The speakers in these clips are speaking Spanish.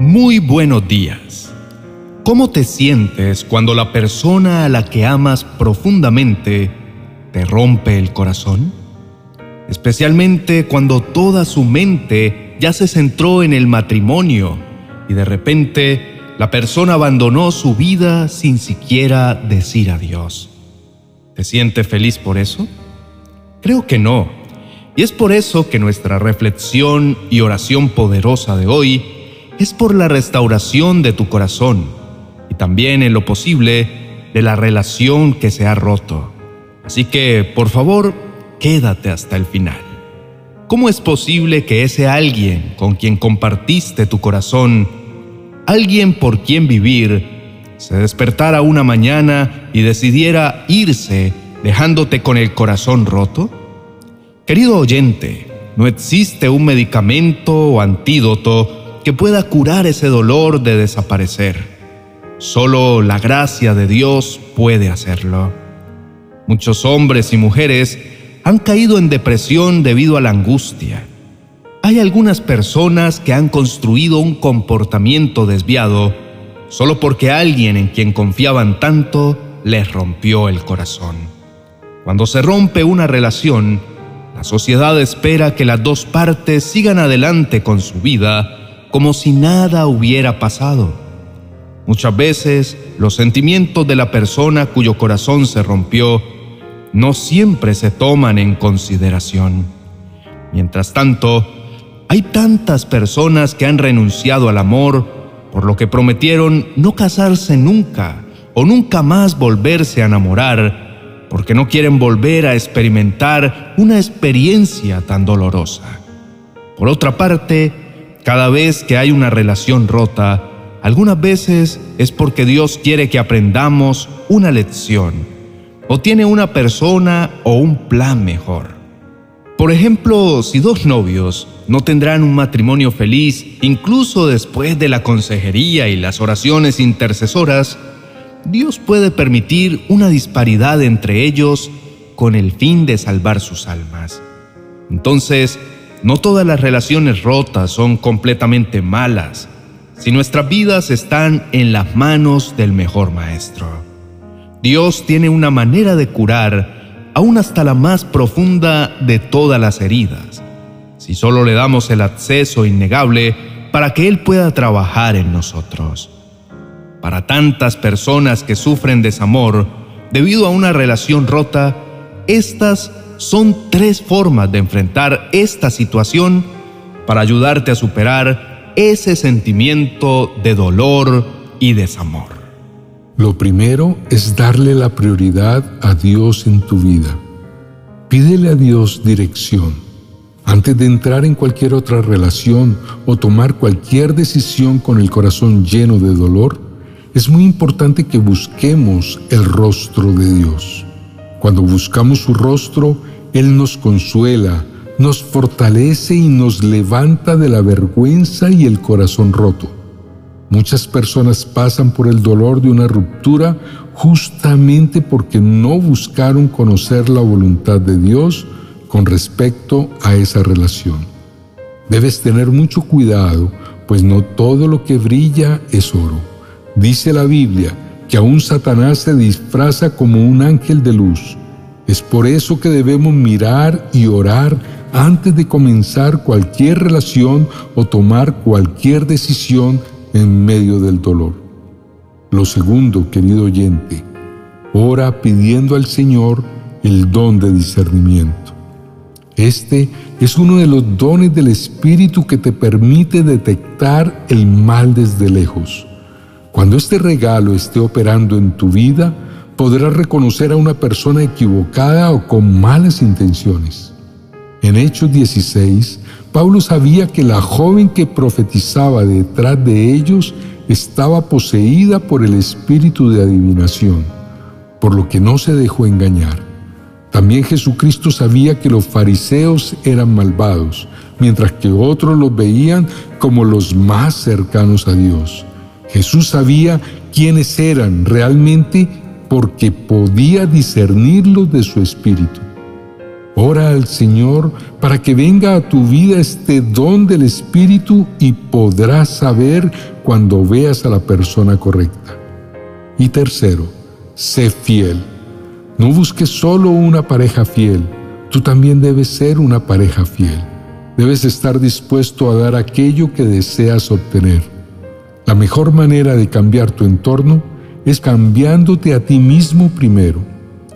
Muy buenos días. ¿Cómo te sientes cuando la persona a la que amas profundamente te rompe el corazón? Especialmente cuando toda su mente ya se centró en el matrimonio y de repente la persona abandonó su vida sin siquiera decir adiós. ¿Te sientes feliz por eso? Creo que no. Y es por eso que nuestra reflexión y oración poderosa de hoy es por la restauración de tu corazón y también en lo posible de la relación que se ha roto. Así que, por favor, quédate hasta el final. ¿Cómo es posible que ese alguien con quien compartiste tu corazón, alguien por quien vivir, se despertara una mañana y decidiera irse dejándote con el corazón roto? Querido oyente, no existe un medicamento o antídoto que pueda curar ese dolor de desaparecer. Solo la gracia de Dios puede hacerlo. Muchos hombres y mujeres han caído en depresión debido a la angustia. Hay algunas personas que han construido un comportamiento desviado solo porque alguien en quien confiaban tanto les rompió el corazón. Cuando se rompe una relación, la sociedad espera que las dos partes sigan adelante con su vida como si nada hubiera pasado. Muchas veces los sentimientos de la persona cuyo corazón se rompió no siempre se toman en consideración. Mientras tanto, hay tantas personas que han renunciado al amor por lo que prometieron no casarse nunca o nunca más volverse a enamorar, porque no quieren volver a experimentar una experiencia tan dolorosa. Por otra parte, cada vez que hay una relación rota, algunas veces es porque Dios quiere que aprendamos una lección o tiene una persona o un plan mejor. Por ejemplo, si dos novios no tendrán un matrimonio feliz incluso después de la consejería y las oraciones intercesoras, Dios puede permitir una disparidad entre ellos con el fin de salvar sus almas. Entonces, no todas las relaciones rotas son completamente malas, si nuestras vidas están en las manos del mejor maestro. Dios tiene una manera de curar aún hasta la más profunda de todas las heridas, si solo le damos el acceso innegable para que Él pueda trabajar en nosotros. Para tantas personas que sufren desamor debido a una relación rota, estas son tres formas de enfrentar esta situación para ayudarte a superar ese sentimiento de dolor y desamor. Lo primero es darle la prioridad a Dios en tu vida. Pídele a Dios dirección. Antes de entrar en cualquier otra relación o tomar cualquier decisión con el corazón lleno de dolor, es muy importante que busquemos el rostro de Dios. Cuando buscamos su rostro, Él nos consuela, nos fortalece y nos levanta de la vergüenza y el corazón roto. Muchas personas pasan por el dolor de una ruptura justamente porque no buscaron conocer la voluntad de Dios con respecto a esa relación. Debes tener mucho cuidado, pues no todo lo que brilla es oro. Dice la Biblia que aún Satanás se disfraza como un ángel de luz. Es por eso que debemos mirar y orar antes de comenzar cualquier relación o tomar cualquier decisión en medio del dolor. Lo segundo, querido oyente, ora pidiendo al Señor el don de discernimiento. Este es uno de los dones del Espíritu que te permite detectar el mal desde lejos. Cuando este regalo esté operando en tu vida, podrás reconocer a una persona equivocada o con malas intenciones. En Hechos 16, Pablo sabía que la joven que profetizaba detrás de ellos estaba poseída por el espíritu de adivinación, por lo que no se dejó engañar. También Jesucristo sabía que los fariseos eran malvados, mientras que otros los veían como los más cercanos a Dios. Jesús sabía quiénes eran realmente porque podía discernirlos de su espíritu. Ora al Señor para que venga a tu vida este don del Espíritu y podrás saber cuando veas a la persona correcta. Y tercero, sé fiel. No busques solo una pareja fiel, tú también debes ser una pareja fiel. Debes estar dispuesto a dar aquello que deseas obtener. La mejor manera de cambiar tu entorno es cambiándote a ti mismo primero.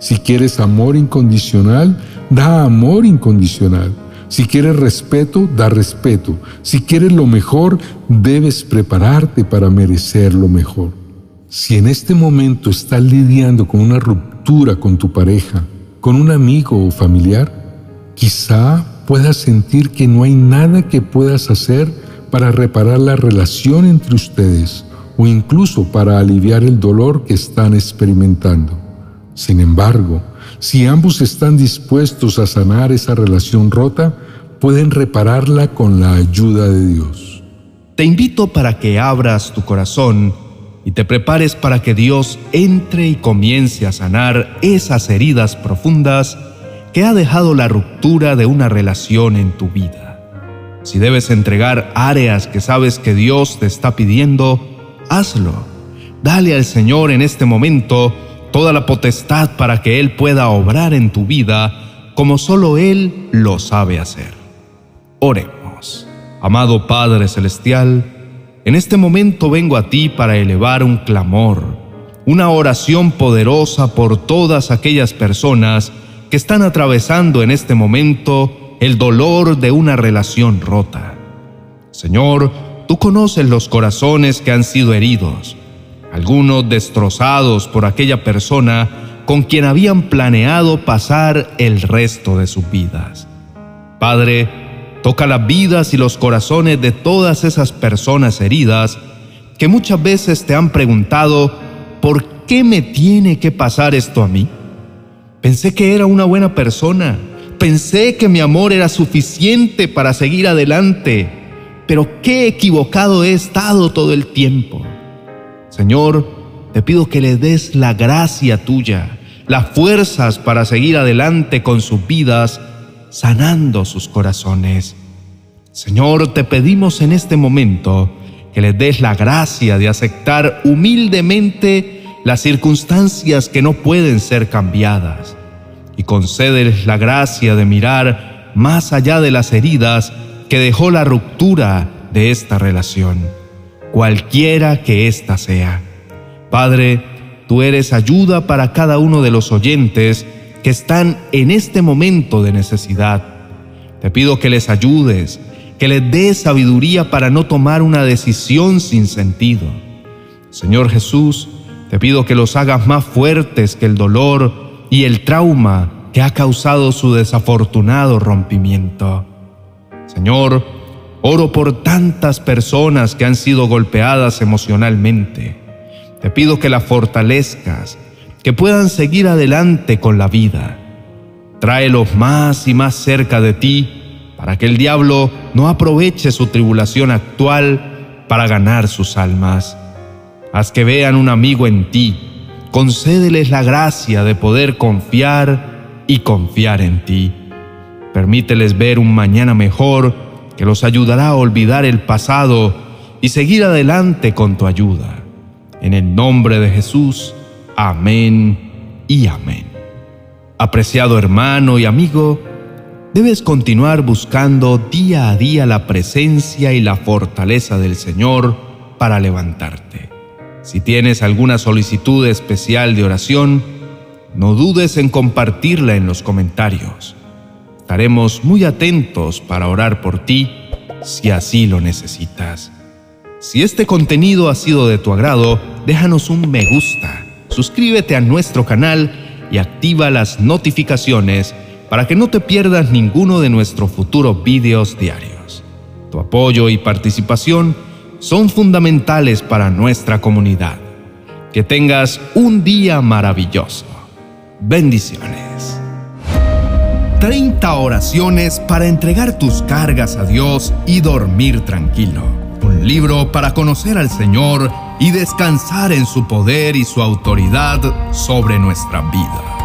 Si quieres amor incondicional, da amor incondicional. Si quieres respeto, da respeto. Si quieres lo mejor, debes prepararte para merecer lo mejor. Si en este momento estás lidiando con una ruptura con tu pareja, con un amigo o familiar, quizá puedas sentir que no hay nada que puedas hacer para reparar la relación entre ustedes o incluso para aliviar el dolor que están experimentando. Sin embargo, si ambos están dispuestos a sanar esa relación rota, pueden repararla con la ayuda de Dios. Te invito para que abras tu corazón y te prepares para que Dios entre y comience a sanar esas heridas profundas que ha dejado la ruptura de una relación en tu vida. Si debes entregar áreas que sabes que Dios te está pidiendo, hazlo. Dale al Señor en este momento toda la potestad para que Él pueda obrar en tu vida como solo Él lo sabe hacer. Oremos. Amado Padre Celestial, en este momento vengo a ti para elevar un clamor, una oración poderosa por todas aquellas personas que están atravesando en este momento el dolor de una relación rota. Señor, tú conoces los corazones que han sido heridos algunos destrozados por aquella persona con quien habían planeado pasar el resto de sus vidas. Padre, toca las vidas y los corazones de todas esas personas heridas que muchas veces te han preguntado, ¿por qué me tiene que pasar esto a mí? Pensé que era una buena persona, pensé que mi amor era suficiente para seguir adelante, pero qué equivocado he estado todo el tiempo. Señor, te pido que le des la gracia tuya, las fuerzas para seguir adelante con sus vidas, sanando sus corazones. Señor, te pedimos en este momento que les des la gracia de aceptar humildemente las circunstancias que no pueden ser cambiadas y concédeles la gracia de mirar más allá de las heridas que dejó la ruptura de esta relación cualquiera que ésta sea. Padre, tú eres ayuda para cada uno de los oyentes que están en este momento de necesidad. Te pido que les ayudes, que les des sabiduría para no tomar una decisión sin sentido. Señor Jesús, te pido que los hagas más fuertes que el dolor y el trauma que ha causado su desafortunado rompimiento. Señor, Oro por tantas personas que han sido golpeadas emocionalmente. Te pido que las fortalezcas, que puedan seguir adelante con la vida. Tráelos más y más cerca de ti para que el diablo no aproveche su tribulación actual para ganar sus almas. Haz que vean un amigo en ti. Concédeles la gracia de poder confiar y confiar en ti. Permíteles ver un mañana mejor que los ayudará a olvidar el pasado y seguir adelante con tu ayuda. En el nombre de Jesús, amén y amén. Apreciado hermano y amigo, debes continuar buscando día a día la presencia y la fortaleza del Señor para levantarte. Si tienes alguna solicitud especial de oración, no dudes en compartirla en los comentarios. Estaremos muy atentos para orar por ti si así lo necesitas. Si este contenido ha sido de tu agrado, déjanos un me gusta, suscríbete a nuestro canal y activa las notificaciones para que no te pierdas ninguno de nuestros futuros videos diarios. Tu apoyo y participación son fundamentales para nuestra comunidad. Que tengas un día maravilloso. Bendiciones. 30 oraciones para entregar tus cargas a Dios y dormir tranquilo. Un libro para conocer al Señor y descansar en su poder y su autoridad sobre nuestra vida.